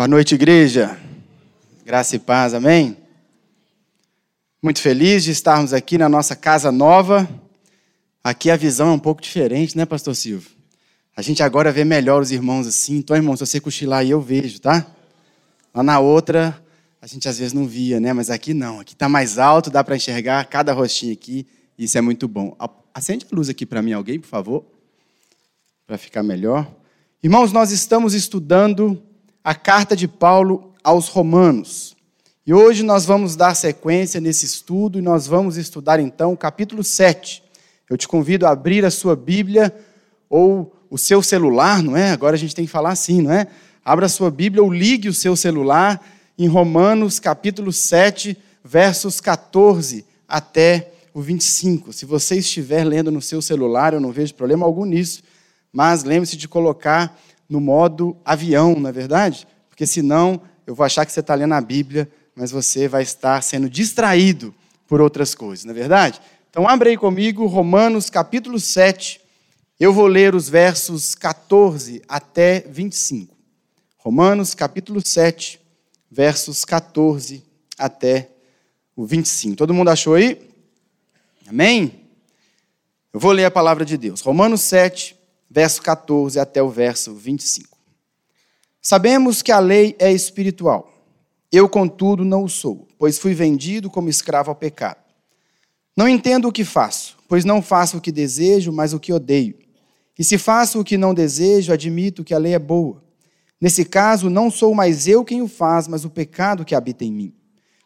Boa noite, igreja. Graça e paz, amém? Muito feliz de estarmos aqui na nossa casa nova. Aqui a visão é um pouco diferente, né, Pastor Silvio? A gente agora vê melhor os irmãos assim. Então, irmão, se você cochilar aí, eu vejo, tá? Lá na outra, a gente às vezes não via, né? Mas aqui não. Aqui está mais alto, dá para enxergar cada rostinho aqui. Isso é muito bom. Acende a luz aqui para mim, alguém, por favor, para ficar melhor. Irmãos, nós estamos estudando a carta de Paulo aos Romanos. E hoje nós vamos dar sequência nesse estudo e nós vamos estudar então o capítulo 7. Eu te convido a abrir a sua Bíblia ou o seu celular, não é? Agora a gente tem que falar assim, não é? Abra a sua Bíblia ou ligue o seu celular em Romanos capítulo 7, versos 14 até o 25. Se você estiver lendo no seu celular, eu não vejo problema algum nisso, mas lembre-se de colocar no modo avião, não é verdade? Porque senão eu vou achar que você está lendo a Bíblia, mas você vai estar sendo distraído por outras coisas, não é verdade? Então, abre aí comigo Romanos capítulo 7. Eu vou ler os versos 14 até 25. Romanos capítulo 7, versos 14 até o 25. Todo mundo achou aí? Amém? Eu vou ler a palavra de Deus. Romanos 7, verso 14 até o verso 25. Sabemos que a lei é espiritual. Eu, contudo, não o sou, pois fui vendido como escravo ao pecado. Não entendo o que faço, pois não faço o que desejo, mas o que odeio. E se faço o que não desejo, admito que a lei é boa. Nesse caso, não sou mais eu quem o faz, mas o pecado que habita em mim.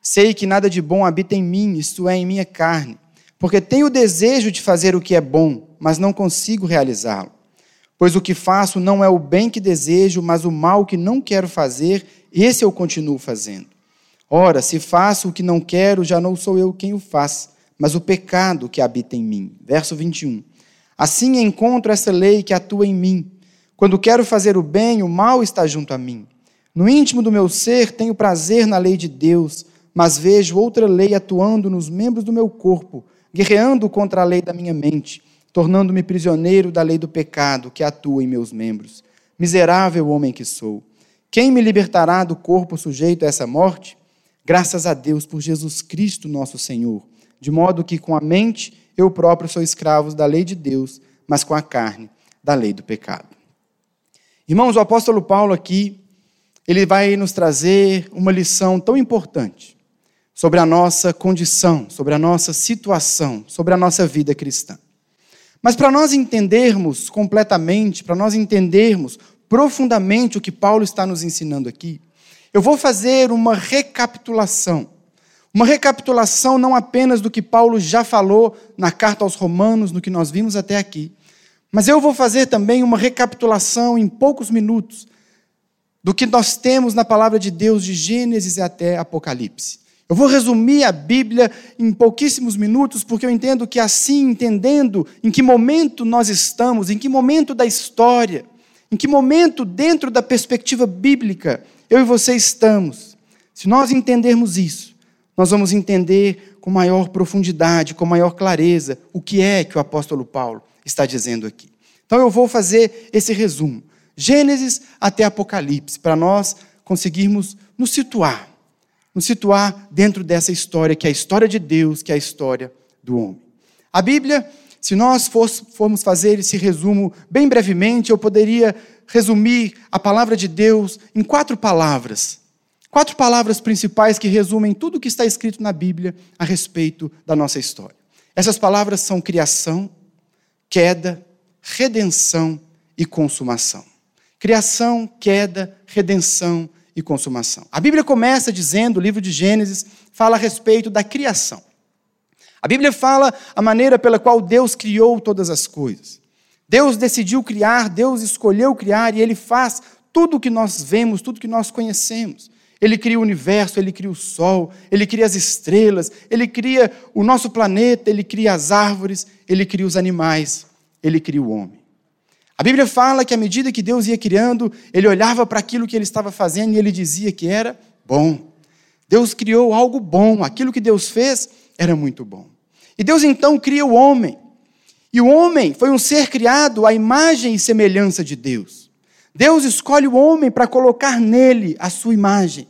Sei que nada de bom habita em mim, isto é, em minha carne, porque tenho o desejo de fazer o que é bom, mas não consigo realizá-lo. Pois o que faço não é o bem que desejo, mas o mal que não quero fazer, esse eu continuo fazendo. Ora, se faço o que não quero, já não sou eu quem o faz, mas o pecado que habita em mim. Verso 21. Assim encontro essa lei que atua em mim. Quando quero fazer o bem, o mal está junto a mim. No íntimo do meu ser tenho prazer na lei de Deus, mas vejo outra lei atuando nos membros do meu corpo, guerreando contra a lei da minha mente tornando-me prisioneiro da lei do pecado que atua em meus membros. Miserável homem que sou. Quem me libertará do corpo sujeito a essa morte? Graças a Deus por Jesus Cristo, nosso Senhor. De modo que com a mente eu próprio sou escravo da lei de Deus, mas com a carne da lei do pecado. Irmãos, o apóstolo Paulo aqui, ele vai nos trazer uma lição tão importante sobre a nossa condição, sobre a nossa situação, sobre a nossa vida cristã. Mas para nós entendermos completamente, para nós entendermos profundamente o que Paulo está nos ensinando aqui, eu vou fazer uma recapitulação. Uma recapitulação não apenas do que Paulo já falou na carta aos Romanos, no que nós vimos até aqui, mas eu vou fazer também uma recapitulação em poucos minutos do que nós temos na palavra de Deus de Gênesis até Apocalipse. Eu vou resumir a Bíblia em pouquíssimos minutos, porque eu entendo que assim, entendendo em que momento nós estamos, em que momento da história, em que momento dentro da perspectiva bíblica eu e você estamos, se nós entendermos isso, nós vamos entender com maior profundidade, com maior clareza, o que é que o apóstolo Paulo está dizendo aqui. Então eu vou fazer esse resumo, Gênesis até Apocalipse, para nós conseguirmos nos situar nos situar dentro dessa história, que é a história de Deus, que é a história do homem. A Bíblia, se nós formos fazer esse resumo bem brevemente, eu poderia resumir a palavra de Deus em quatro palavras. Quatro palavras principais que resumem tudo o que está escrito na Bíblia a respeito da nossa história. Essas palavras são criação, queda, redenção e consumação. Criação, queda, redenção e consumação. A Bíblia começa dizendo, o livro de Gênesis fala a respeito da criação. A Bíblia fala a maneira pela qual Deus criou todas as coisas. Deus decidiu criar, Deus escolheu criar e Ele faz tudo o que nós vemos, tudo que nós conhecemos. Ele cria o universo, ele cria o sol, ele cria as estrelas, ele cria o nosso planeta, ele cria as árvores, ele cria os animais, ele cria o homem. A Bíblia fala que à medida que Deus ia criando, ele olhava para aquilo que ele estava fazendo e ele dizia que era bom. Deus criou algo bom, aquilo que Deus fez era muito bom. E Deus então cria o homem. E o homem foi um ser criado à imagem e semelhança de Deus. Deus escolhe o homem para colocar nele a sua imagem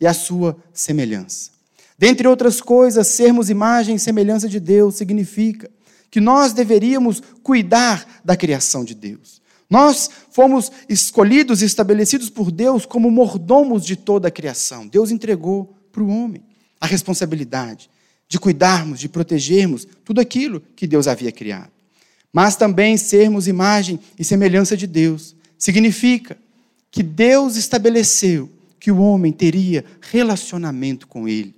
e a sua semelhança. Dentre outras coisas, sermos imagem e semelhança de Deus significa que nós deveríamos cuidar da criação de Deus. Nós fomos escolhidos e estabelecidos por Deus como mordomos de toda a criação. Deus entregou para o homem a responsabilidade de cuidarmos, de protegermos tudo aquilo que Deus havia criado. Mas também sermos imagem e semelhança de Deus significa que Deus estabeleceu que o homem teria relacionamento com Ele.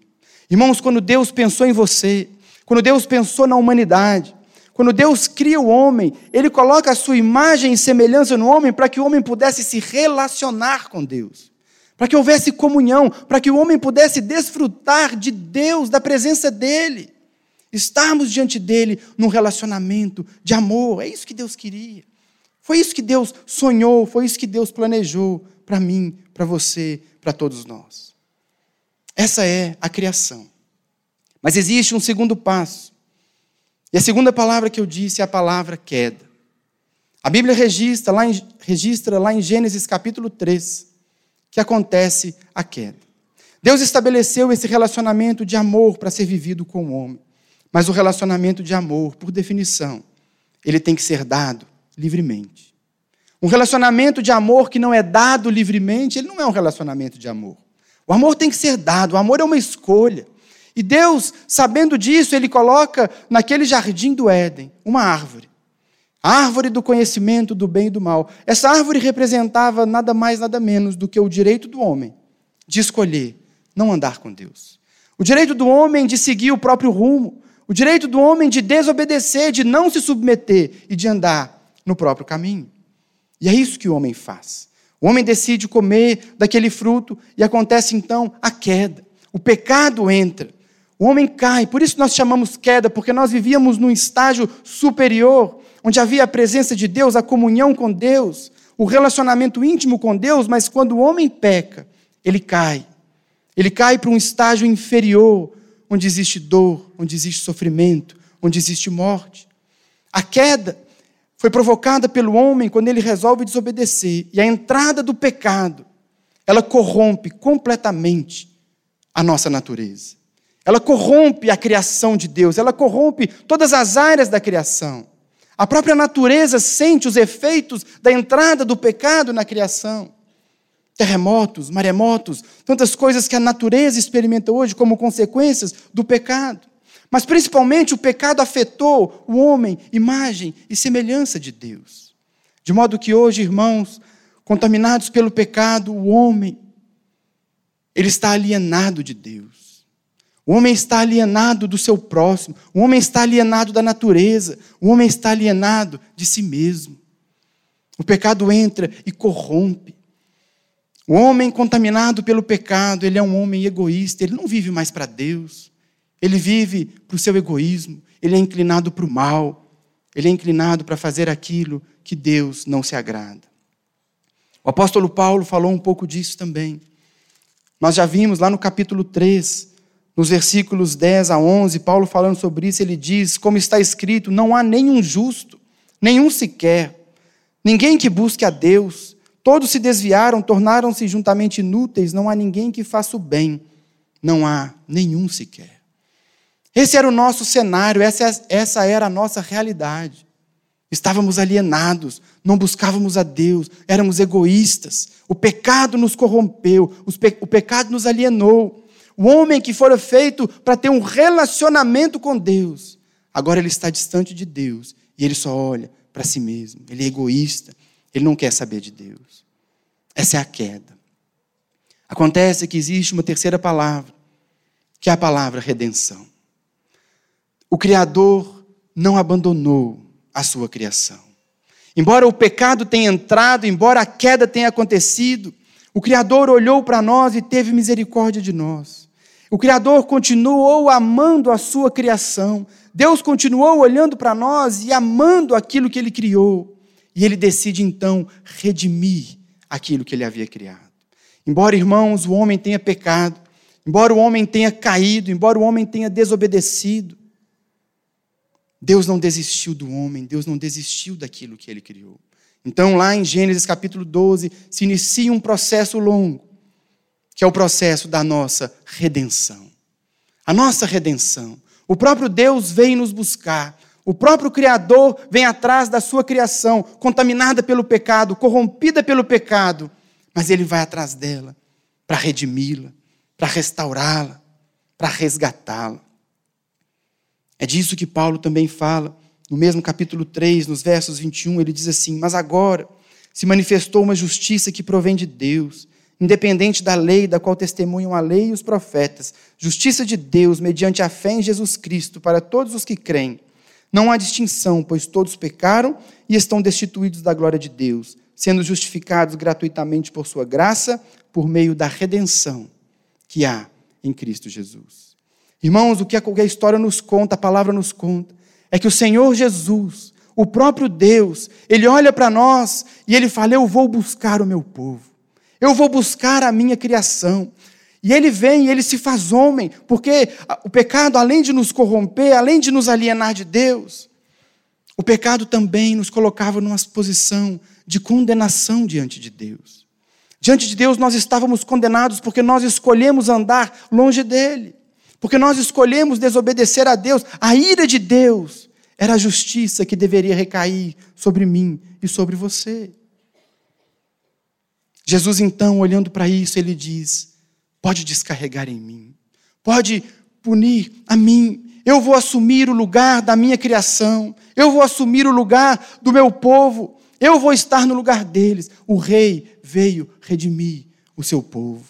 Irmãos, quando Deus pensou em você, quando Deus pensou na humanidade, quando Deus cria o homem, Ele coloca a sua imagem e semelhança no homem para que o homem pudesse se relacionar com Deus, para que houvesse comunhão, para que o homem pudesse desfrutar de Deus, da presença dEle, estarmos diante dEle num relacionamento de amor. É isso que Deus queria. Foi isso que Deus sonhou, foi isso que Deus planejou para mim, para você, para todos nós. Essa é a criação. Mas existe um segundo passo. E a segunda palavra que eu disse é a palavra queda. A Bíblia registra lá em, registra lá em Gênesis capítulo 3 que acontece a queda. Deus estabeleceu esse relacionamento de amor para ser vivido com o homem. Mas o relacionamento de amor, por definição, ele tem que ser dado livremente. Um relacionamento de amor que não é dado livremente, ele não é um relacionamento de amor. O amor tem que ser dado, o amor é uma escolha. E Deus, sabendo disso, ele coloca naquele jardim do Éden uma árvore. A árvore do conhecimento do bem e do mal. Essa árvore representava nada mais, nada menos do que o direito do homem de escolher não andar com Deus. O direito do homem de seguir o próprio rumo. O direito do homem de desobedecer, de não se submeter e de andar no próprio caminho. E é isso que o homem faz. O homem decide comer daquele fruto e acontece então a queda. O pecado entra. O homem cai. Por isso nós chamamos queda, porque nós vivíamos num estágio superior, onde havia a presença de Deus, a comunhão com Deus, o relacionamento íntimo com Deus, mas quando o homem peca, ele cai. Ele cai para um estágio inferior, onde existe dor, onde existe sofrimento, onde existe morte. A queda foi provocada pelo homem quando ele resolve desobedecer. E a entrada do pecado, ela corrompe completamente a nossa natureza. Ela corrompe a criação de Deus, ela corrompe todas as áreas da criação. A própria natureza sente os efeitos da entrada do pecado na criação. Terremotos, maremotos, tantas coisas que a natureza experimenta hoje como consequências do pecado. Mas principalmente o pecado afetou o homem, imagem e semelhança de Deus. De modo que hoje, irmãos, contaminados pelo pecado, o homem, ele está alienado de Deus. O homem está alienado do seu próximo, o homem está alienado da natureza, o homem está alienado de si mesmo. O pecado entra e corrompe. O homem contaminado pelo pecado, ele é um homem egoísta, ele não vive mais para Deus. Ele vive para o seu egoísmo, ele é inclinado para o mal, ele é inclinado para fazer aquilo que Deus não se agrada. O apóstolo Paulo falou um pouco disso também. Nós já vimos lá no capítulo 3, nos versículos 10 a 11, Paulo falando sobre isso, ele diz: Como está escrito, não há nenhum justo, nenhum sequer, ninguém que busque a Deus. Todos se desviaram, tornaram-se juntamente inúteis, não há ninguém que faça o bem, não há nenhum sequer. Esse era o nosso cenário, essa, essa era a nossa realidade. Estávamos alienados, não buscávamos a Deus, éramos egoístas. O pecado nos corrompeu, o pecado nos alienou. O homem que fora feito para ter um relacionamento com Deus, agora ele está distante de Deus e ele só olha para si mesmo. Ele é egoísta, ele não quer saber de Deus. Essa é a queda. Acontece que existe uma terceira palavra, que é a palavra redenção. O Criador não abandonou a sua criação. Embora o pecado tenha entrado, embora a queda tenha acontecido, o Criador olhou para nós e teve misericórdia de nós. O Criador continuou amando a sua criação. Deus continuou olhando para nós e amando aquilo que ele criou. E ele decide então redimir aquilo que ele havia criado. Embora, irmãos, o homem tenha pecado, embora o homem tenha caído, embora o homem tenha desobedecido, Deus não desistiu do homem, Deus não desistiu daquilo que ele criou. Então, lá em Gênesis capítulo 12, se inicia um processo longo, que é o processo da nossa redenção. A nossa redenção. O próprio Deus vem nos buscar. O próprio Criador vem atrás da sua criação, contaminada pelo pecado, corrompida pelo pecado, mas ele vai atrás dela para redimi-la, para restaurá-la, para resgatá-la. É disso que Paulo também fala no mesmo capítulo 3, nos versos 21, ele diz assim: Mas agora se manifestou uma justiça que provém de Deus, independente da lei, da qual testemunham a lei e os profetas, justiça de Deus mediante a fé em Jesus Cristo para todos os que creem. Não há distinção, pois todos pecaram e estão destituídos da glória de Deus, sendo justificados gratuitamente por sua graça, por meio da redenção que há em Cristo Jesus. Irmãos, o que a história nos conta, a palavra nos conta, é que o Senhor Jesus, o próprio Deus, ele olha para nós e ele fala: Eu vou buscar o meu povo, eu vou buscar a minha criação. E ele vem e ele se faz homem, porque o pecado, além de nos corromper, além de nos alienar de Deus, o pecado também nos colocava numa posição de condenação diante de Deus. Diante de Deus nós estávamos condenados porque nós escolhemos andar longe dele. Porque nós escolhemos desobedecer a Deus, a ira de Deus era a justiça que deveria recair sobre mim e sobre você. Jesus, então, olhando para isso, ele diz: pode descarregar em mim, pode punir a mim, eu vou assumir o lugar da minha criação, eu vou assumir o lugar do meu povo, eu vou estar no lugar deles. O rei veio redimir o seu povo.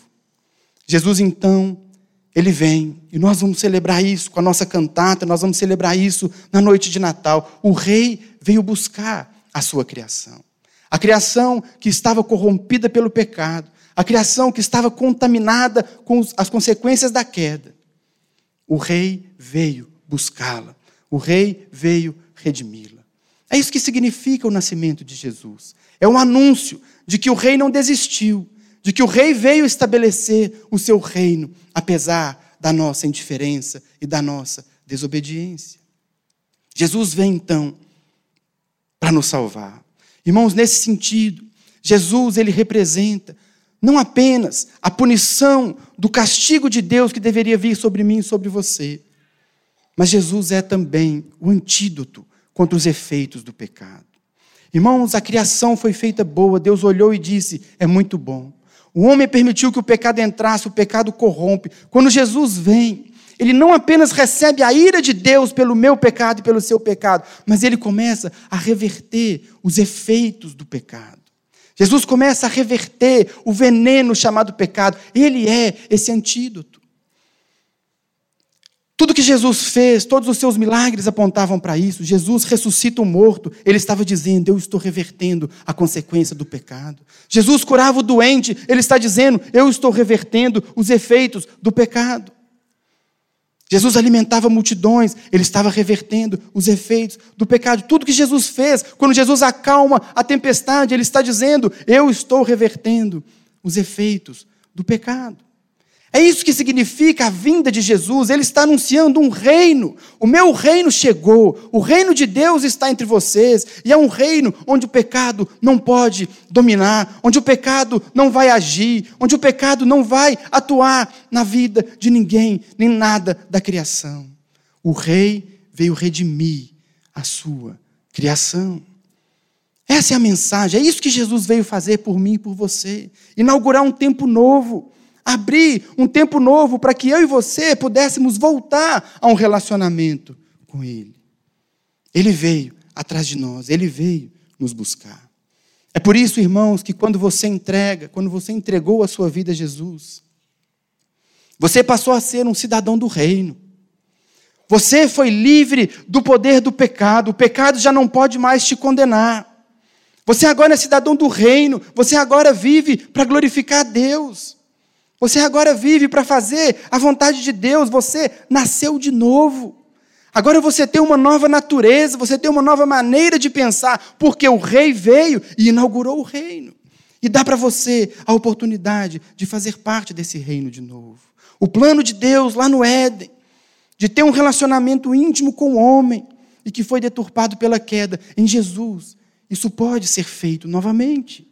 Jesus, então, ele vem e nós vamos celebrar isso com a nossa cantata, nós vamos celebrar isso na noite de Natal. O rei veio buscar a sua criação. A criação que estava corrompida pelo pecado, a criação que estava contaminada com as consequências da queda. O rei veio buscá-la. O rei veio redimi-la. É isso que significa o nascimento de Jesus. É um anúncio de que o rei não desistiu, de que o rei veio estabelecer o seu reino, apesar da nossa indiferença e da nossa desobediência. Jesus vem então para nos salvar. Irmãos, nesse sentido, Jesus ele representa não apenas a punição do castigo de Deus que deveria vir sobre mim e sobre você, mas Jesus é também o antídoto contra os efeitos do pecado. Irmãos, a criação foi feita boa, Deus olhou e disse: é muito bom. O homem permitiu que o pecado entrasse, o pecado corrompe. Quando Jesus vem, ele não apenas recebe a ira de Deus pelo meu pecado e pelo seu pecado, mas ele começa a reverter os efeitos do pecado. Jesus começa a reverter o veneno chamado pecado. Ele é esse antídoto. Tudo que Jesus fez, todos os seus milagres apontavam para isso. Jesus ressuscita o morto. Ele estava dizendo: Eu estou revertendo a consequência do pecado. Jesus curava o doente. Ele está dizendo: Eu estou revertendo os efeitos do pecado. Jesus alimentava multidões. Ele estava revertendo os efeitos do pecado. Tudo que Jesus fez, quando Jesus acalma a tempestade, ele está dizendo: Eu estou revertendo os efeitos do pecado. É isso que significa a vinda de Jesus. Ele está anunciando um reino. O meu reino chegou. O reino de Deus está entre vocês. E é um reino onde o pecado não pode dominar, onde o pecado não vai agir, onde o pecado não vai atuar na vida de ninguém, nem nada da criação. O rei veio redimir a sua criação. Essa é a mensagem. É isso que Jesus veio fazer por mim e por você. Inaugurar um tempo novo abrir um tempo novo para que eu e você pudéssemos voltar a um relacionamento com Ele. Ele veio atrás de nós, Ele veio nos buscar. É por isso, irmãos, que quando você entrega, quando você entregou a sua vida a Jesus, você passou a ser um cidadão do reino. Você foi livre do poder do pecado, o pecado já não pode mais te condenar. Você agora é cidadão do reino, você agora vive para glorificar a Deus. Você agora vive para fazer a vontade de Deus, você nasceu de novo. Agora você tem uma nova natureza, você tem uma nova maneira de pensar, porque o rei veio e inaugurou o reino. E dá para você a oportunidade de fazer parte desse reino de novo. O plano de Deus lá no Éden, de ter um relacionamento íntimo com o homem, e que foi deturpado pela queda, em Jesus, isso pode ser feito novamente.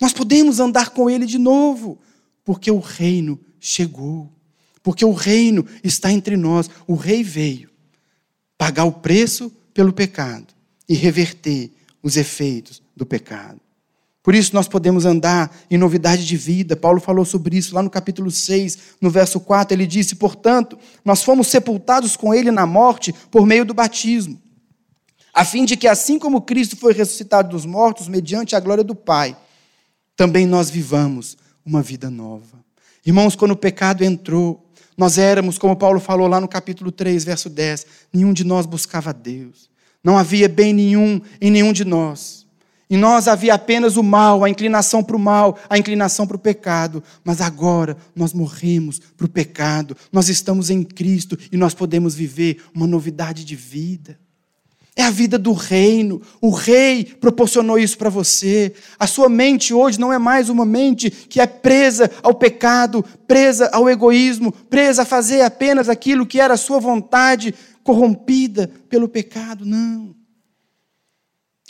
Nós podemos andar com Ele de novo, porque o reino chegou, porque o reino está entre nós. O Rei veio pagar o preço pelo pecado e reverter os efeitos do pecado. Por isso nós podemos andar em novidade de vida. Paulo falou sobre isso lá no capítulo 6, no verso 4. Ele disse: Portanto, nós fomos sepultados com ele na morte por meio do batismo, a fim de que, assim como Cristo foi ressuscitado dos mortos mediante a glória do Pai, também nós vivamos uma vida nova. Irmãos, quando o pecado entrou, nós éramos, como Paulo falou lá no capítulo 3, verso 10, nenhum de nós buscava Deus. Não havia bem nenhum em nenhum de nós. Em nós havia apenas o mal, a inclinação para o mal, a inclinação para o pecado. Mas agora nós morremos para o pecado, nós estamos em Cristo e nós podemos viver uma novidade de vida. É a vida do reino. O rei proporcionou isso para você. A sua mente hoje não é mais uma mente que é presa ao pecado, presa ao egoísmo, presa a fazer apenas aquilo que era a sua vontade, corrompida pelo pecado. Não.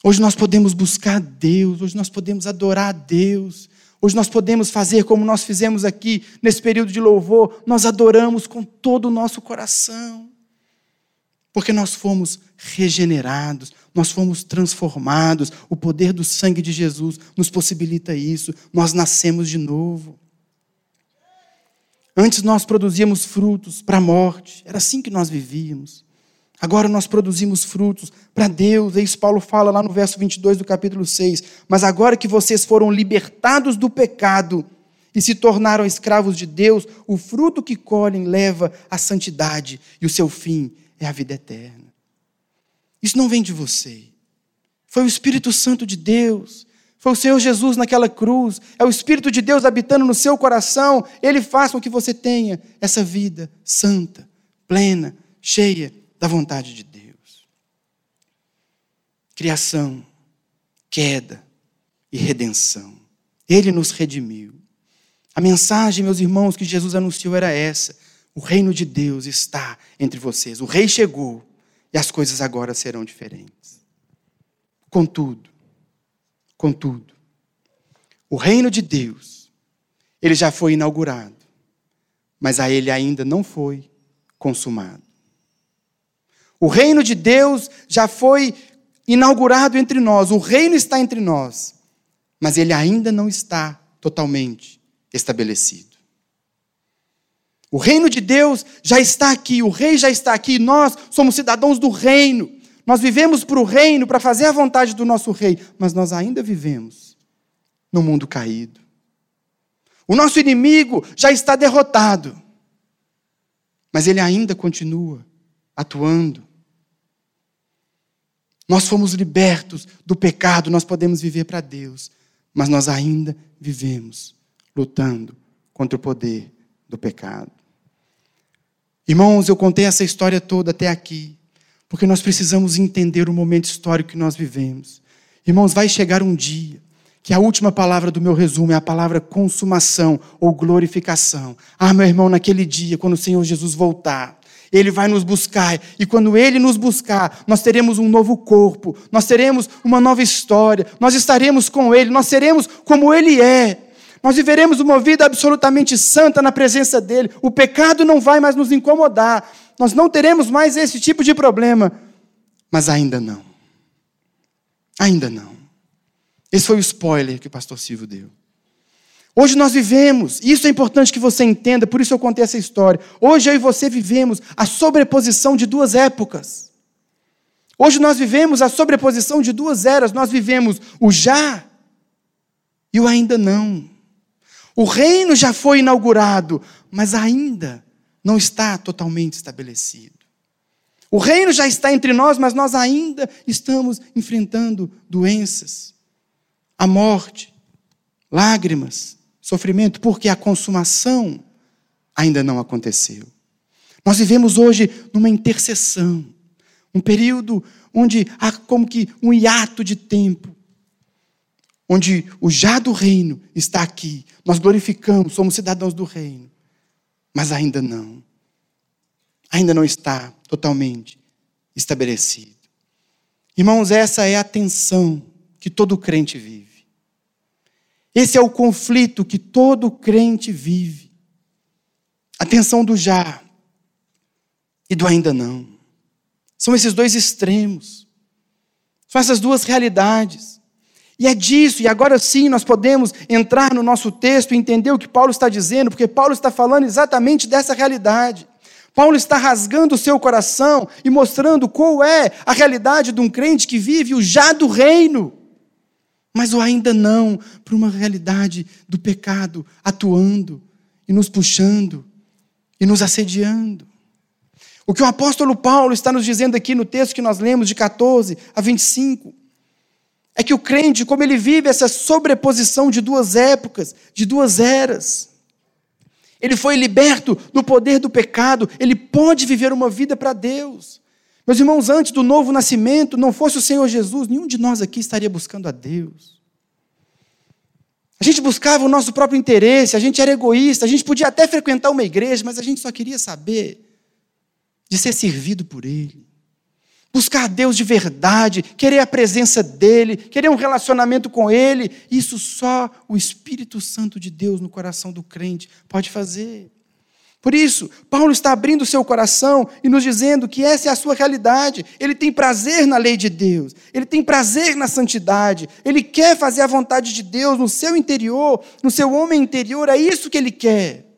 Hoje nós podemos buscar Deus, hoje nós podemos adorar a Deus, hoje nós podemos fazer como nós fizemos aqui nesse período de louvor, nós adoramos com todo o nosso coração, porque nós fomos regenerados, nós fomos transformados, o poder do sangue de Jesus nos possibilita isso, nós nascemos de novo. Antes nós produzíamos frutos para a morte, era assim que nós vivíamos. Agora nós produzimos frutos para Deus. Isso Paulo fala lá no verso 22 do capítulo 6. Mas agora que vocês foram libertados do pecado e se tornaram escravos de Deus, o fruto que colhem leva à santidade e o seu fim é a vida eterna. Isso não vem de você. Foi o Espírito Santo de Deus. Foi o Senhor Jesus naquela cruz. É o Espírito de Deus habitando no seu coração. Ele faz com que você tenha essa vida santa, plena, cheia da vontade de Deus. Criação, queda e redenção. Ele nos redimiu. A mensagem, meus irmãos, que Jesus anunciou era essa: o reino de Deus está entre vocês. O rei chegou e as coisas agora serão diferentes. Contudo, contudo, o reino de Deus, ele já foi inaugurado, mas a ele ainda não foi consumado. O reino de Deus já foi inaugurado entre nós, o reino está entre nós, mas ele ainda não está totalmente estabelecido. O reino de Deus já está aqui, o rei já está aqui, nós somos cidadãos do reino. Nós vivemos para o reino, para fazer a vontade do nosso rei, mas nós ainda vivemos no mundo caído. O nosso inimigo já está derrotado, mas ele ainda continua atuando. Nós fomos libertos do pecado, nós podemos viver para Deus, mas nós ainda vivemos lutando contra o poder do pecado. Irmãos, eu contei essa história toda até aqui, porque nós precisamos entender o momento histórico que nós vivemos. Irmãos, vai chegar um dia que a última palavra do meu resumo é a palavra consumação ou glorificação. Ah, meu irmão, naquele dia, quando o Senhor Jesus voltar, ele vai nos buscar, e quando Ele nos buscar, nós teremos um novo corpo, nós teremos uma nova história, nós estaremos com Ele, nós seremos como Ele é. Nós viveremos uma vida absolutamente santa na presença dEle. O pecado não vai mais nos incomodar. Nós não teremos mais esse tipo de problema. Mas ainda não. Ainda não. Esse foi o spoiler que o pastor Silvio deu. Hoje nós vivemos, isso é importante que você entenda, por isso eu contei essa história. Hoje eu e você vivemos a sobreposição de duas épocas. Hoje nós vivemos a sobreposição de duas eras. Nós vivemos o já e o ainda não. O reino já foi inaugurado, mas ainda não está totalmente estabelecido. O reino já está entre nós, mas nós ainda estamos enfrentando doenças, a morte, lágrimas, sofrimento, porque a consumação ainda não aconteceu. Nós vivemos hoje numa intercessão, um período onde há como que um hiato de tempo, onde o já do reino está aqui. Nós glorificamos, somos cidadãos do reino, mas ainda não. Ainda não está totalmente estabelecido. Irmãos, essa é a tensão que todo crente vive. Esse é o conflito que todo crente vive. A tensão do já e do ainda não. São esses dois extremos. São essas duas realidades. E é disso, e agora sim nós podemos entrar no nosso texto e entender o que Paulo está dizendo, porque Paulo está falando exatamente dessa realidade. Paulo está rasgando o seu coração e mostrando qual é a realidade de um crente que vive o já do reino, mas o ainda não, para uma realidade do pecado atuando e nos puxando e nos assediando. O que o apóstolo Paulo está nos dizendo aqui no texto que nós lemos, de 14 a 25, é que o crente, como ele vive essa sobreposição de duas épocas, de duas eras, ele foi liberto do poder do pecado, ele pode viver uma vida para Deus. Meus irmãos, antes do novo nascimento, não fosse o Senhor Jesus, nenhum de nós aqui estaria buscando a Deus. A gente buscava o nosso próprio interesse, a gente era egoísta, a gente podia até frequentar uma igreja, mas a gente só queria saber de ser servido por Ele buscar Deus de verdade, querer a presença dEle, querer um relacionamento com Ele, isso só o Espírito Santo de Deus no coração do crente pode fazer. Por isso, Paulo está abrindo o seu coração e nos dizendo que essa é a sua realidade. Ele tem prazer na lei de Deus, ele tem prazer na santidade, ele quer fazer a vontade de Deus no seu interior, no seu homem interior, é isso que ele quer.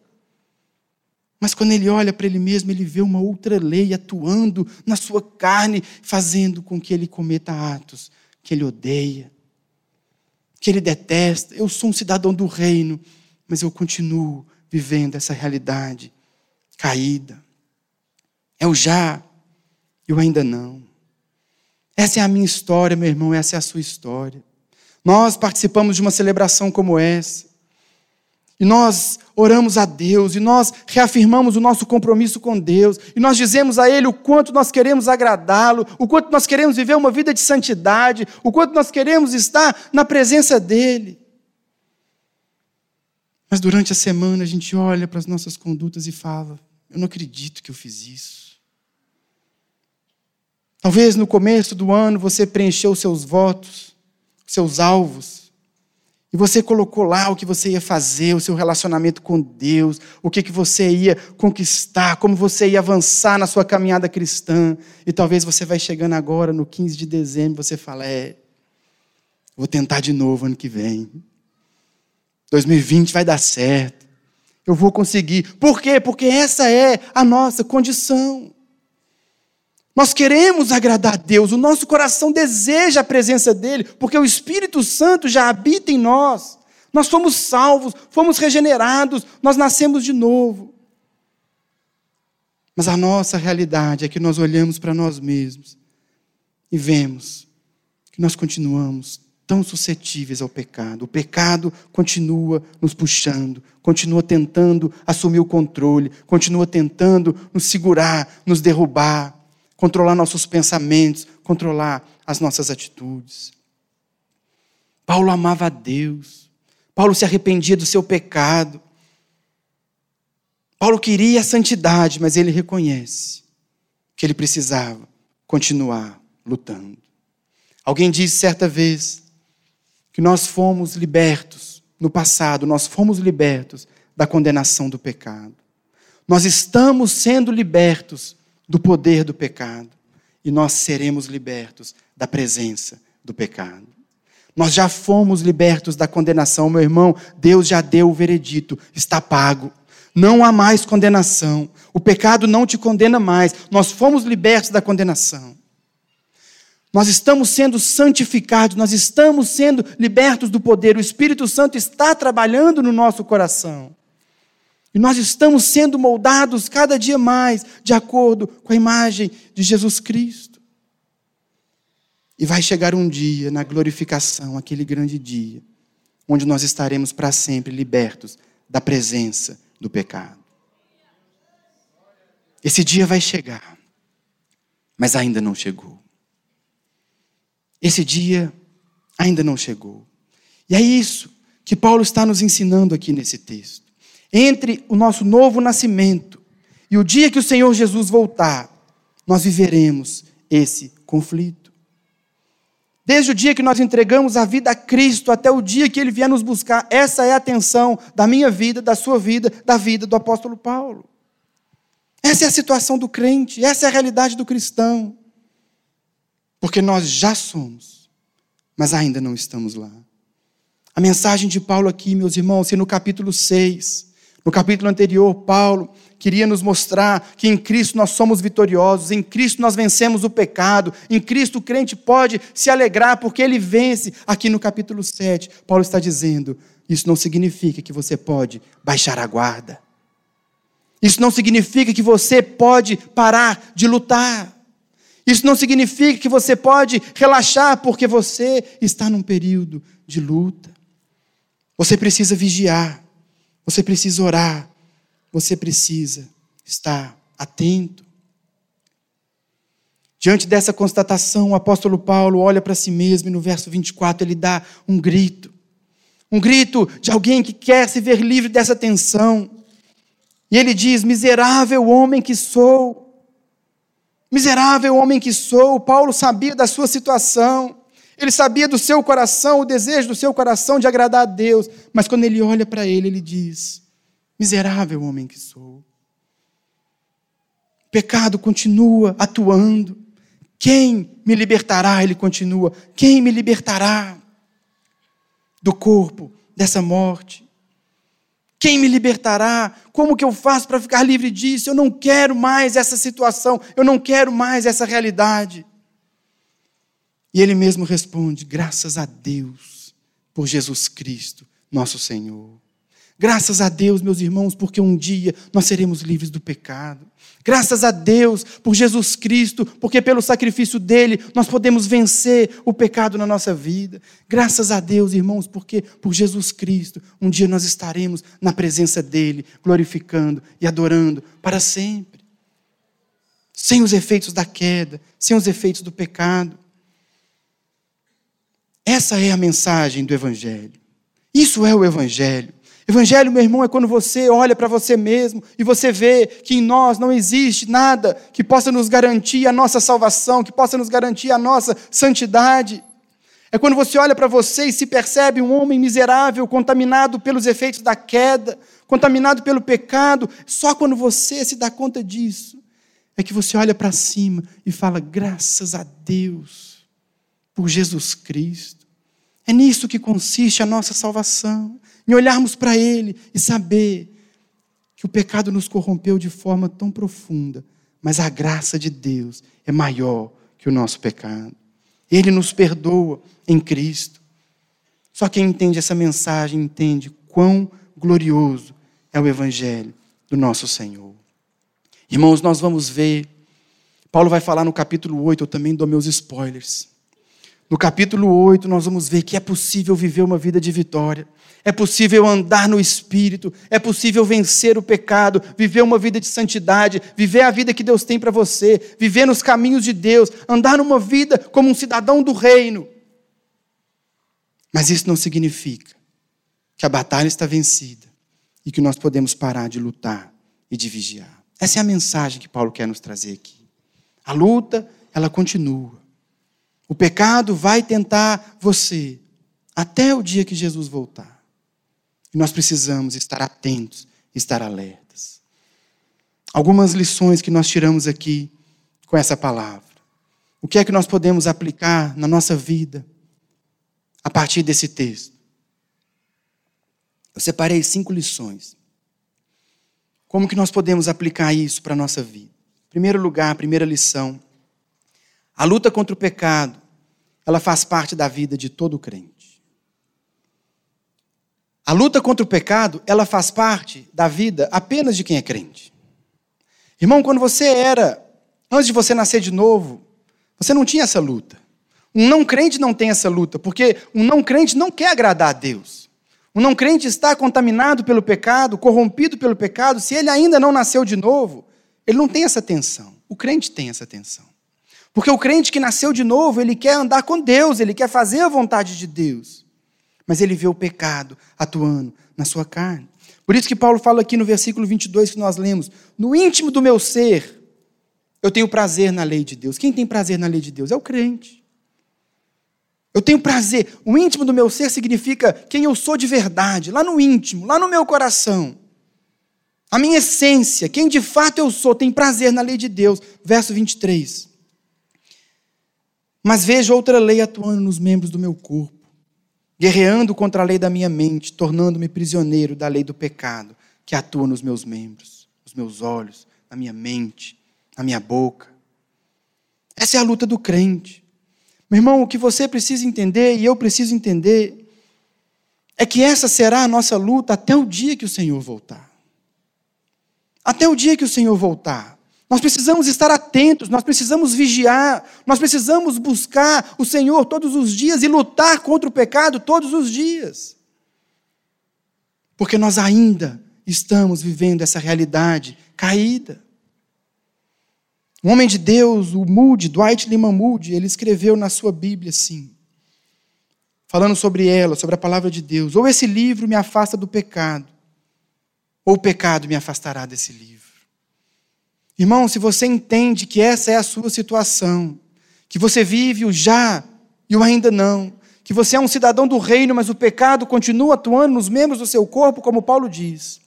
Mas quando ele olha para ele mesmo, ele vê uma outra lei atuando na sua carne, fazendo com que ele cometa atos que ele odeia, que ele detesta. Eu sou um cidadão do reino, mas eu continuo vivendo essa realidade caída. É o já e o ainda não. Essa é a minha história, meu irmão, essa é a sua história. Nós participamos de uma celebração como essa. E nós oramos a Deus, e nós reafirmamos o nosso compromisso com Deus, e nós dizemos a Ele o quanto nós queremos agradá-lo, o quanto nós queremos viver uma vida de santidade, o quanto nós queremos estar na presença dEle. Mas durante a semana a gente olha para as nossas condutas e fala: eu não acredito que eu fiz isso. Talvez no começo do ano você preencheu seus votos, seus alvos, e você colocou lá o que você ia fazer, o seu relacionamento com Deus, o que, que você ia conquistar, como você ia avançar na sua caminhada cristã. E talvez você vai chegando agora, no 15 de dezembro, você fala: é, vou tentar de novo ano que vem. 2020 vai dar certo. Eu vou conseguir. Por quê? Porque essa é a nossa condição. Nós queremos agradar a Deus, o nosso coração deseja a presença dEle, porque o Espírito Santo já habita em nós. Nós fomos salvos, fomos regenerados, nós nascemos de novo. Mas a nossa realidade é que nós olhamos para nós mesmos e vemos que nós continuamos tão suscetíveis ao pecado. O pecado continua nos puxando, continua tentando assumir o controle, continua tentando nos segurar, nos derrubar controlar nossos pensamentos, controlar as nossas atitudes. Paulo amava a Deus. Paulo se arrependia do seu pecado. Paulo queria a santidade, mas ele reconhece que ele precisava continuar lutando. Alguém disse certa vez que nós fomos libertos no passado, nós fomos libertos da condenação do pecado. Nós estamos sendo libertos do poder do pecado e nós seremos libertos da presença do pecado. Nós já fomos libertos da condenação, meu irmão. Deus já deu o veredito, está pago. Não há mais condenação. O pecado não te condena mais. Nós fomos libertos da condenação. Nós estamos sendo santificados, nós estamos sendo libertos do poder. O Espírito Santo está trabalhando no nosso coração. E nós estamos sendo moldados cada dia mais de acordo com a imagem de Jesus Cristo. E vai chegar um dia na glorificação, aquele grande dia, onde nós estaremos para sempre libertos da presença do pecado. Esse dia vai chegar, mas ainda não chegou. Esse dia ainda não chegou. E é isso que Paulo está nos ensinando aqui nesse texto entre o nosso novo nascimento e o dia que o Senhor Jesus voltar, nós viveremos esse conflito. Desde o dia que nós entregamos a vida a Cristo até o dia que Ele vier nos buscar, essa é a atenção da minha vida, da sua vida, da vida do apóstolo Paulo. Essa é a situação do crente, essa é a realidade do cristão. Porque nós já somos, mas ainda não estamos lá. A mensagem de Paulo aqui, meus irmãos, se no capítulo 6, no capítulo anterior, Paulo queria nos mostrar que em Cristo nós somos vitoriosos, em Cristo nós vencemos o pecado, em Cristo o crente pode se alegrar porque ele vence. Aqui no capítulo 7, Paulo está dizendo: isso não significa que você pode baixar a guarda. Isso não significa que você pode parar de lutar. Isso não significa que você pode relaxar porque você está num período de luta. Você precisa vigiar, você precisa orar, você precisa estar atento. Diante dessa constatação, o apóstolo Paulo olha para si mesmo e no verso 24 ele dá um grito. Um grito de alguém que quer se ver livre dessa tensão. E ele diz: Miserável homem que sou. Miserável homem que sou. Paulo sabia da sua situação. Ele sabia do seu coração, o desejo do seu coração de agradar a Deus. Mas quando ele olha para ele, ele diz: Miserável homem que sou. O pecado continua atuando. Quem me libertará? Ele continua. Quem me libertará do corpo dessa morte? Quem me libertará? Como que eu faço para ficar livre disso? Eu não quero mais essa situação, eu não quero mais essa realidade. E ele mesmo responde: graças a Deus por Jesus Cristo, nosso Senhor. Graças a Deus, meus irmãos, porque um dia nós seremos livres do pecado. Graças a Deus por Jesus Cristo, porque pelo sacrifício dele nós podemos vencer o pecado na nossa vida. Graças a Deus, irmãos, porque por Jesus Cristo um dia nós estaremos na presença dele, glorificando e adorando para sempre. Sem os efeitos da queda, sem os efeitos do pecado. Essa é a mensagem do Evangelho. Isso é o Evangelho. Evangelho, meu irmão, é quando você olha para você mesmo e você vê que em nós não existe nada que possa nos garantir a nossa salvação, que possa nos garantir a nossa santidade. É quando você olha para você e se percebe um homem miserável, contaminado pelos efeitos da queda, contaminado pelo pecado. Só quando você se dá conta disso, é que você olha para cima e fala: graças a Deus por Jesus Cristo. É nisso que consiste a nossa salvação em olharmos para Ele e saber que o pecado nos corrompeu de forma tão profunda, mas a graça de Deus é maior que o nosso pecado. Ele nos perdoa em Cristo. Só quem entende essa mensagem entende quão glorioso é o Evangelho do nosso Senhor. Irmãos, nós vamos ver, Paulo vai falar no capítulo 8, eu também dou meus spoilers. No capítulo 8, nós vamos ver que é possível viver uma vida de vitória, é possível andar no espírito, é possível vencer o pecado, viver uma vida de santidade, viver a vida que Deus tem para você, viver nos caminhos de Deus, andar numa vida como um cidadão do reino. Mas isso não significa que a batalha está vencida e que nós podemos parar de lutar e de vigiar. Essa é a mensagem que Paulo quer nos trazer aqui. A luta, ela continua. O pecado vai tentar você até o dia que Jesus voltar. E nós precisamos estar atentos, estar alertas. Algumas lições que nós tiramos aqui com essa palavra. O que é que nós podemos aplicar na nossa vida a partir desse texto? Eu separei cinco lições. Como que nós podemos aplicar isso para a nossa vida? Primeiro lugar, primeira lição. A luta contra o pecado ela faz parte da vida de todo crente. A luta contra o pecado, ela faz parte da vida apenas de quem é crente. Irmão, quando você era, antes de você nascer de novo, você não tinha essa luta. Um não crente não tem essa luta, porque um não crente não quer agradar a Deus. Um não crente está contaminado pelo pecado, corrompido pelo pecado, se ele ainda não nasceu de novo, ele não tem essa tensão. O crente tem essa tensão. Porque o crente que nasceu de novo, ele quer andar com Deus, ele quer fazer a vontade de Deus. Mas ele vê o pecado atuando na sua carne. Por isso que Paulo fala aqui no versículo 22 que nós lemos: No íntimo do meu ser, eu tenho prazer na lei de Deus. Quem tem prazer na lei de Deus? É o crente. Eu tenho prazer. O íntimo do meu ser significa quem eu sou de verdade, lá no íntimo, lá no meu coração. A minha essência, quem de fato eu sou, tem prazer na lei de Deus. Verso 23. Mas vejo outra lei atuando nos membros do meu corpo, guerreando contra a lei da minha mente, tornando-me prisioneiro da lei do pecado que atua nos meus membros, nos meus olhos, na minha mente, na minha boca. Essa é a luta do crente. Meu irmão, o que você precisa entender e eu preciso entender é que essa será a nossa luta até o dia que o Senhor voltar. Até o dia que o Senhor voltar. Nós precisamos estar atentos, nós precisamos vigiar, nós precisamos buscar o Senhor todos os dias e lutar contra o pecado todos os dias. Porque nós ainda estamos vivendo essa realidade caída. Um homem de Deus, o Moody, Dwight Lyman Moody, ele escreveu na sua Bíblia assim, falando sobre ela, sobre a palavra de Deus: ou esse livro me afasta do pecado, ou o pecado me afastará desse livro. Irmão, se você entende que essa é a sua situação, que você vive o já e o ainda não, que você é um cidadão do reino, mas o pecado continua atuando nos membros do seu corpo, como Paulo diz,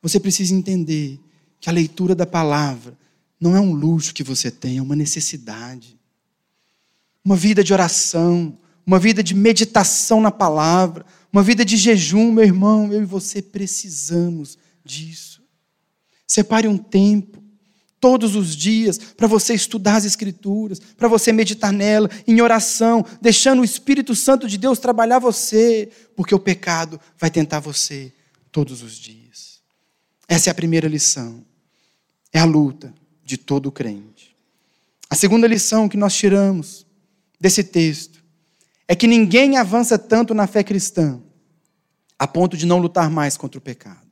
você precisa entender que a leitura da palavra não é um luxo que você tem, é uma necessidade. Uma vida de oração, uma vida de meditação na palavra, uma vida de jejum, meu irmão, eu e você precisamos disso. Separe um tempo, todos os dias, para você estudar as Escrituras, para você meditar nela, em oração, deixando o Espírito Santo de Deus trabalhar você, porque o pecado vai tentar você todos os dias. Essa é a primeira lição. É a luta de todo crente. A segunda lição que nós tiramos desse texto é que ninguém avança tanto na fé cristã a ponto de não lutar mais contra o pecado.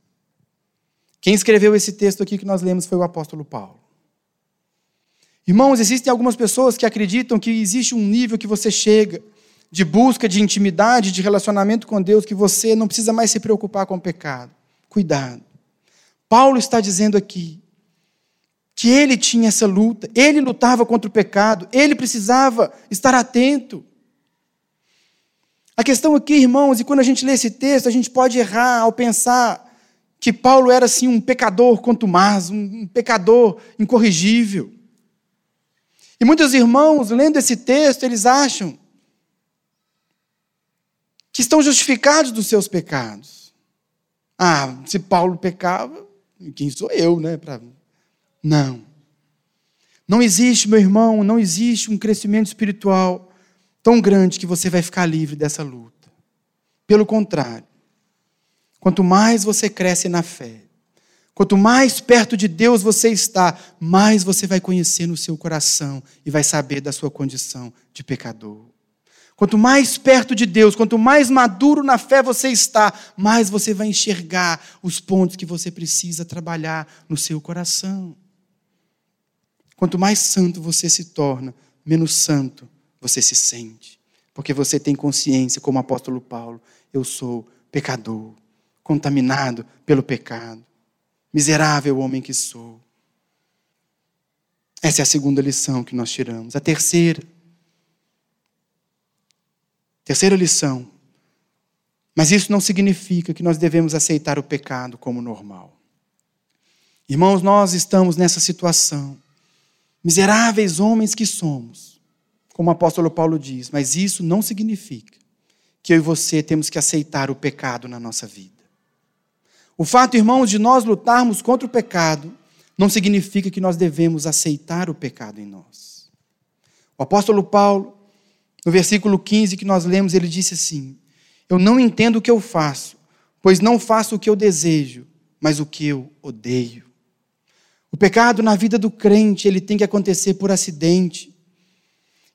Quem escreveu esse texto aqui que nós lemos foi o apóstolo Paulo. Irmãos, existem algumas pessoas que acreditam que existe um nível que você chega de busca de intimidade, de relacionamento com Deus, que você não precisa mais se preocupar com o pecado. Cuidado. Paulo está dizendo aqui que ele tinha essa luta, ele lutava contra o pecado, ele precisava estar atento. A questão aqui, irmãos, e quando a gente lê esse texto, a gente pode errar ao pensar que Paulo era assim um pecador contumaz, um pecador incorrigível. E muitos irmãos, lendo esse texto, eles acham que estão justificados dos seus pecados. Ah, se Paulo pecava, quem sou eu, né? Pra... Não. Não existe, meu irmão, não existe um crescimento espiritual tão grande que você vai ficar livre dessa luta. Pelo contrário, quanto mais você cresce na fé, quanto mais perto de Deus você está, mais você vai conhecer no seu coração e vai saber da sua condição de pecador. Quanto mais perto de Deus, quanto mais maduro na fé você está, mais você vai enxergar os pontos que você precisa trabalhar no seu coração. Quanto mais santo você se torna, menos santo você se sente, porque você tem consciência, como o apóstolo Paulo, eu sou pecador, contaminado pelo pecado, miserável homem que sou. Essa é a segunda lição que nós tiramos. A terceira, terceira lição. Mas isso não significa que nós devemos aceitar o pecado como normal. Irmãos, nós estamos nessa situação. Miseráveis homens que somos como o apóstolo Paulo diz, mas isso não significa que eu e você temos que aceitar o pecado na nossa vida. O fato, irmãos, de nós lutarmos contra o pecado não significa que nós devemos aceitar o pecado em nós. O apóstolo Paulo, no versículo 15 que nós lemos, ele disse assim: Eu não entendo o que eu faço, pois não faço o que eu desejo, mas o que eu odeio. O pecado na vida do crente, ele tem que acontecer por acidente.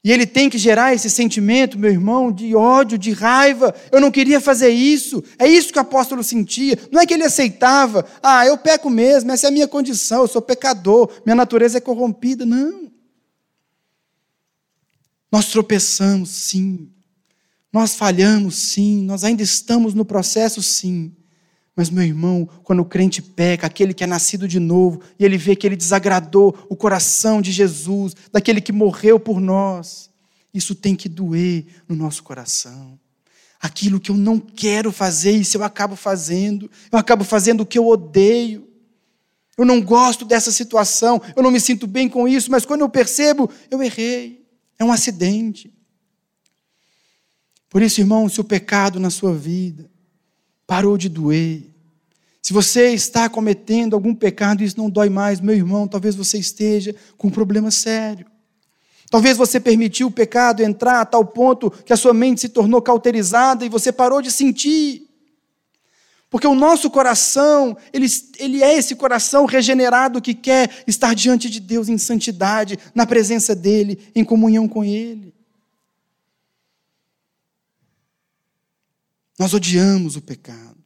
E ele tem que gerar esse sentimento, meu irmão, de ódio, de raiva. Eu não queria fazer isso. É isso que o apóstolo sentia. Não é que ele aceitava, ah, eu peco mesmo, essa é a minha condição, eu sou pecador, minha natureza é corrompida. Não. Nós tropeçamos, sim. Nós falhamos, sim. Nós ainda estamos no processo, sim. Mas, meu irmão, quando o crente peca, aquele que é nascido de novo, e ele vê que ele desagradou o coração de Jesus, daquele que morreu por nós, Isso tem que doer no nosso coração. Aquilo que eu não quero fazer, isso eu acabo fazendo. Eu acabo fazendo o que eu odeio. Eu não gosto dessa situação, eu não me sinto bem com isso, mas quando eu percebo, eu errei. É um acidente. Por isso, irmão, se o pecado na sua vida parou de doer, se você está cometendo algum pecado e isso não dói mais, meu irmão, talvez você esteja com um problema sério. Talvez você permitiu o pecado entrar a tal ponto que a sua mente se tornou cauterizada e você parou de sentir. Porque o nosso coração, ele, ele é esse coração regenerado que quer estar diante de Deus em santidade, na presença dEle, em comunhão com Ele. Nós odiamos o pecado.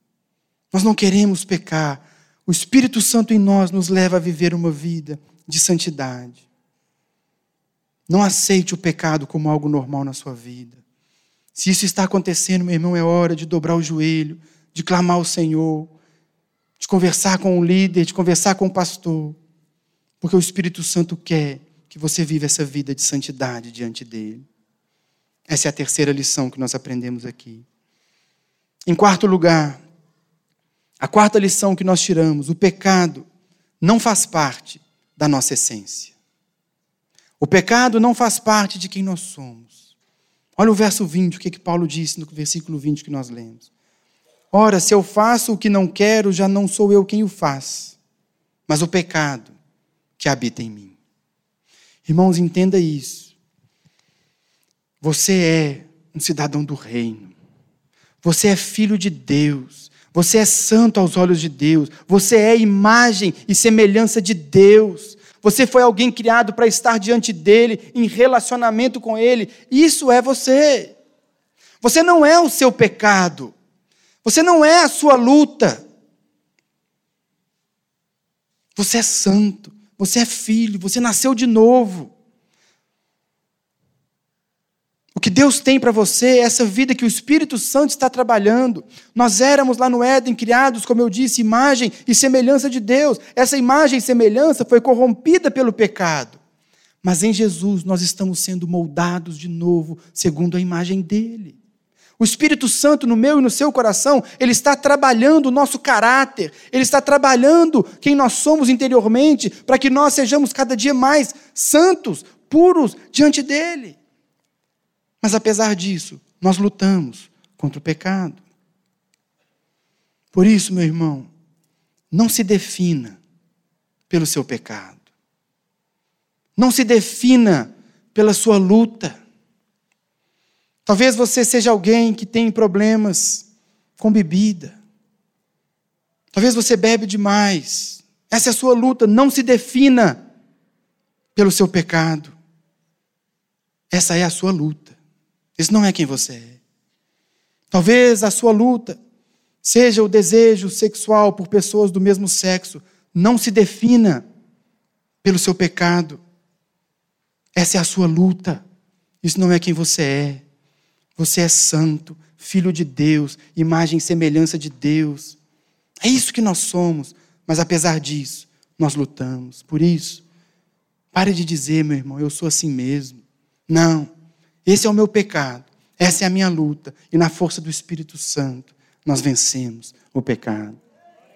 Nós não queremos pecar. O Espírito Santo em nós nos leva a viver uma vida de santidade. Não aceite o pecado como algo normal na sua vida. Se isso está acontecendo, meu irmão, é hora de dobrar o joelho, de clamar ao Senhor, de conversar com o líder, de conversar com o pastor, porque o Espírito Santo quer que você viva essa vida de santidade diante dele. Essa é a terceira lição que nós aprendemos aqui. Em quarto lugar, a quarta lição que nós tiramos: o pecado não faz parte da nossa essência. O pecado não faz parte de quem nós somos. Olha o verso 20, o que, que Paulo disse no versículo 20 que nós lemos. Ora, se eu faço o que não quero, já não sou eu quem o faz, mas o pecado que habita em mim. Irmãos, entenda isso. Você é um cidadão do reino. Você é filho de Deus. Você é santo aos olhos de Deus. Você é imagem e semelhança de Deus. Você foi alguém criado para estar diante dele, em relacionamento com ele. Isso é você. Você não é o seu pecado. Você não é a sua luta. Você é santo. Você é filho. Você nasceu de novo. O que Deus tem para você essa vida que o Espírito Santo está trabalhando. Nós éramos lá no Éden criados, como eu disse, imagem e semelhança de Deus. Essa imagem e semelhança foi corrompida pelo pecado. Mas em Jesus nós estamos sendo moldados de novo, segundo a imagem dele. O Espírito Santo no meu e no seu coração, ele está trabalhando o nosso caráter, ele está trabalhando quem nós somos interiormente, para que nós sejamos cada dia mais santos, puros diante dele. Mas apesar disso, nós lutamos contra o pecado. Por isso, meu irmão, não se defina pelo seu pecado. Não se defina pela sua luta. Talvez você seja alguém que tem problemas com bebida. Talvez você bebe demais. Essa é a sua luta. Não se defina pelo seu pecado. Essa é a sua luta. Isso não é quem você é. Talvez a sua luta seja o desejo sexual por pessoas do mesmo sexo. Não se defina pelo seu pecado. Essa é a sua luta. Isso não é quem você é. Você é santo, filho de Deus, imagem e semelhança de Deus. É isso que nós somos. Mas apesar disso, nós lutamos. Por isso, pare de dizer, meu irmão, eu sou assim mesmo. Não. Esse é o meu pecado. Essa é a minha luta. E na força do Espírito Santo, nós vencemos o pecado.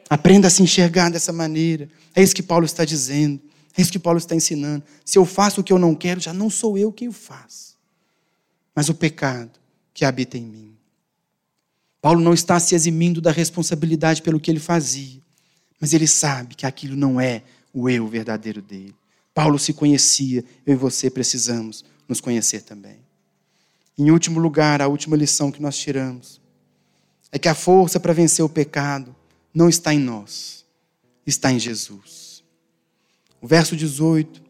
Aprenda a se enxergar dessa maneira. É isso que Paulo está dizendo. É isso que Paulo está ensinando. Se eu faço o que eu não quero, já não sou eu quem o faz, mas o pecado que habita em mim. Paulo não está se eximindo da responsabilidade pelo que ele fazia, mas ele sabe que aquilo não é o eu verdadeiro dele. Paulo se conhecia, eu e você precisamos nos conhecer também. Em último lugar, a última lição que nós tiramos é que a força para vencer o pecado não está em nós, está em Jesus. O verso 18,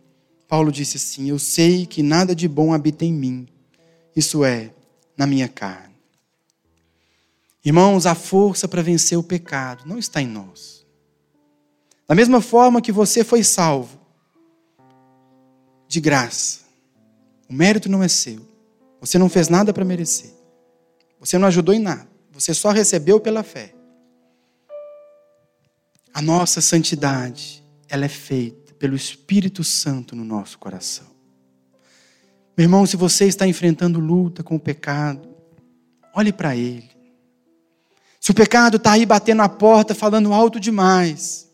Paulo disse assim: Eu sei que nada de bom habita em mim, isso é, na minha carne. Irmãos, a força para vencer o pecado não está em nós. Da mesma forma que você foi salvo, de graça, o mérito não é seu. Você não fez nada para merecer. Você não ajudou em nada. Você só recebeu pela fé. A nossa santidade, ela é feita pelo Espírito Santo no nosso coração. Meu irmão, se você está enfrentando luta com o pecado, olhe para ele. Se o pecado está aí batendo na porta, falando alto demais,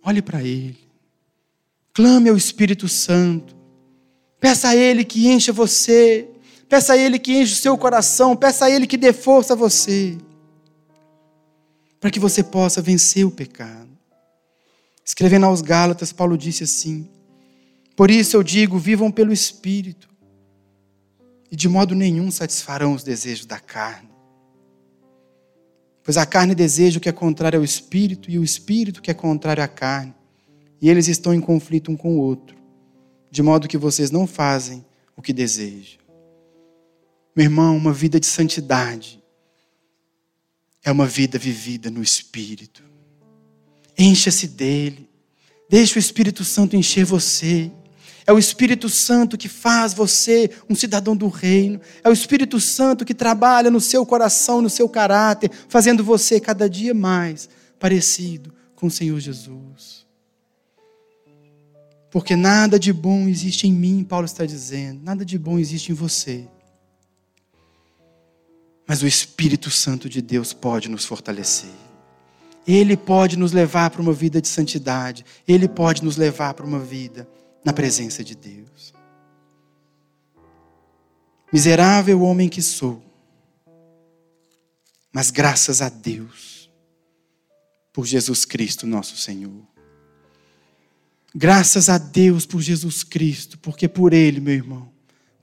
olhe para ele. Clame ao Espírito Santo. Peça a Ele que encha você. Peça a Ele que enche o seu coração. Peça a Ele que dê força a você. Para que você possa vencer o pecado. Escrevendo aos Gálatas, Paulo disse assim: Por isso eu digo, vivam pelo Espírito, e de modo nenhum satisfarão os desejos da carne. Pois a carne deseja o que é contrário ao Espírito, e o Espírito que é contrário à carne, e eles estão em conflito um com o outro, de modo que vocês não fazem o que desejam. Meu irmão, uma vida de santidade é uma vida vivida no Espírito. Encha-se dele. Deixe o Espírito Santo encher você. É o Espírito Santo que faz você um cidadão do reino. É o Espírito Santo que trabalha no seu coração, no seu caráter, fazendo você cada dia mais parecido com o Senhor Jesus. Porque nada de bom existe em mim, Paulo está dizendo, nada de bom existe em você. Mas o Espírito Santo de Deus pode nos fortalecer. Ele pode nos levar para uma vida de santidade. Ele pode nos levar para uma vida na presença de Deus. Miserável homem que sou, mas graças a Deus, por Jesus Cristo, nosso Senhor. Graças a Deus por Jesus Cristo, porque por Ele, meu irmão,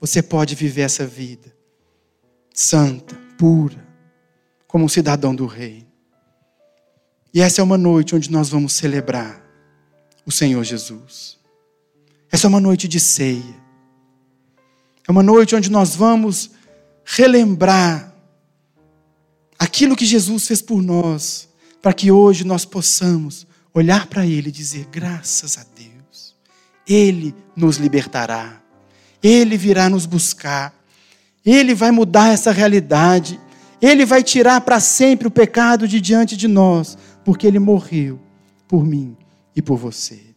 você pode viver essa vida santa, pura, como um cidadão do Reino. E essa é uma noite onde nós vamos celebrar o Senhor Jesus. Essa é uma noite de ceia. É uma noite onde nós vamos relembrar aquilo que Jesus fez por nós, para que hoje nós possamos olhar para Ele e dizer: graças a Deus, Ele nos libertará, Ele virá nos buscar, Ele vai mudar essa realidade, Ele vai tirar para sempre o pecado de diante de nós, porque ele morreu por mim e por você.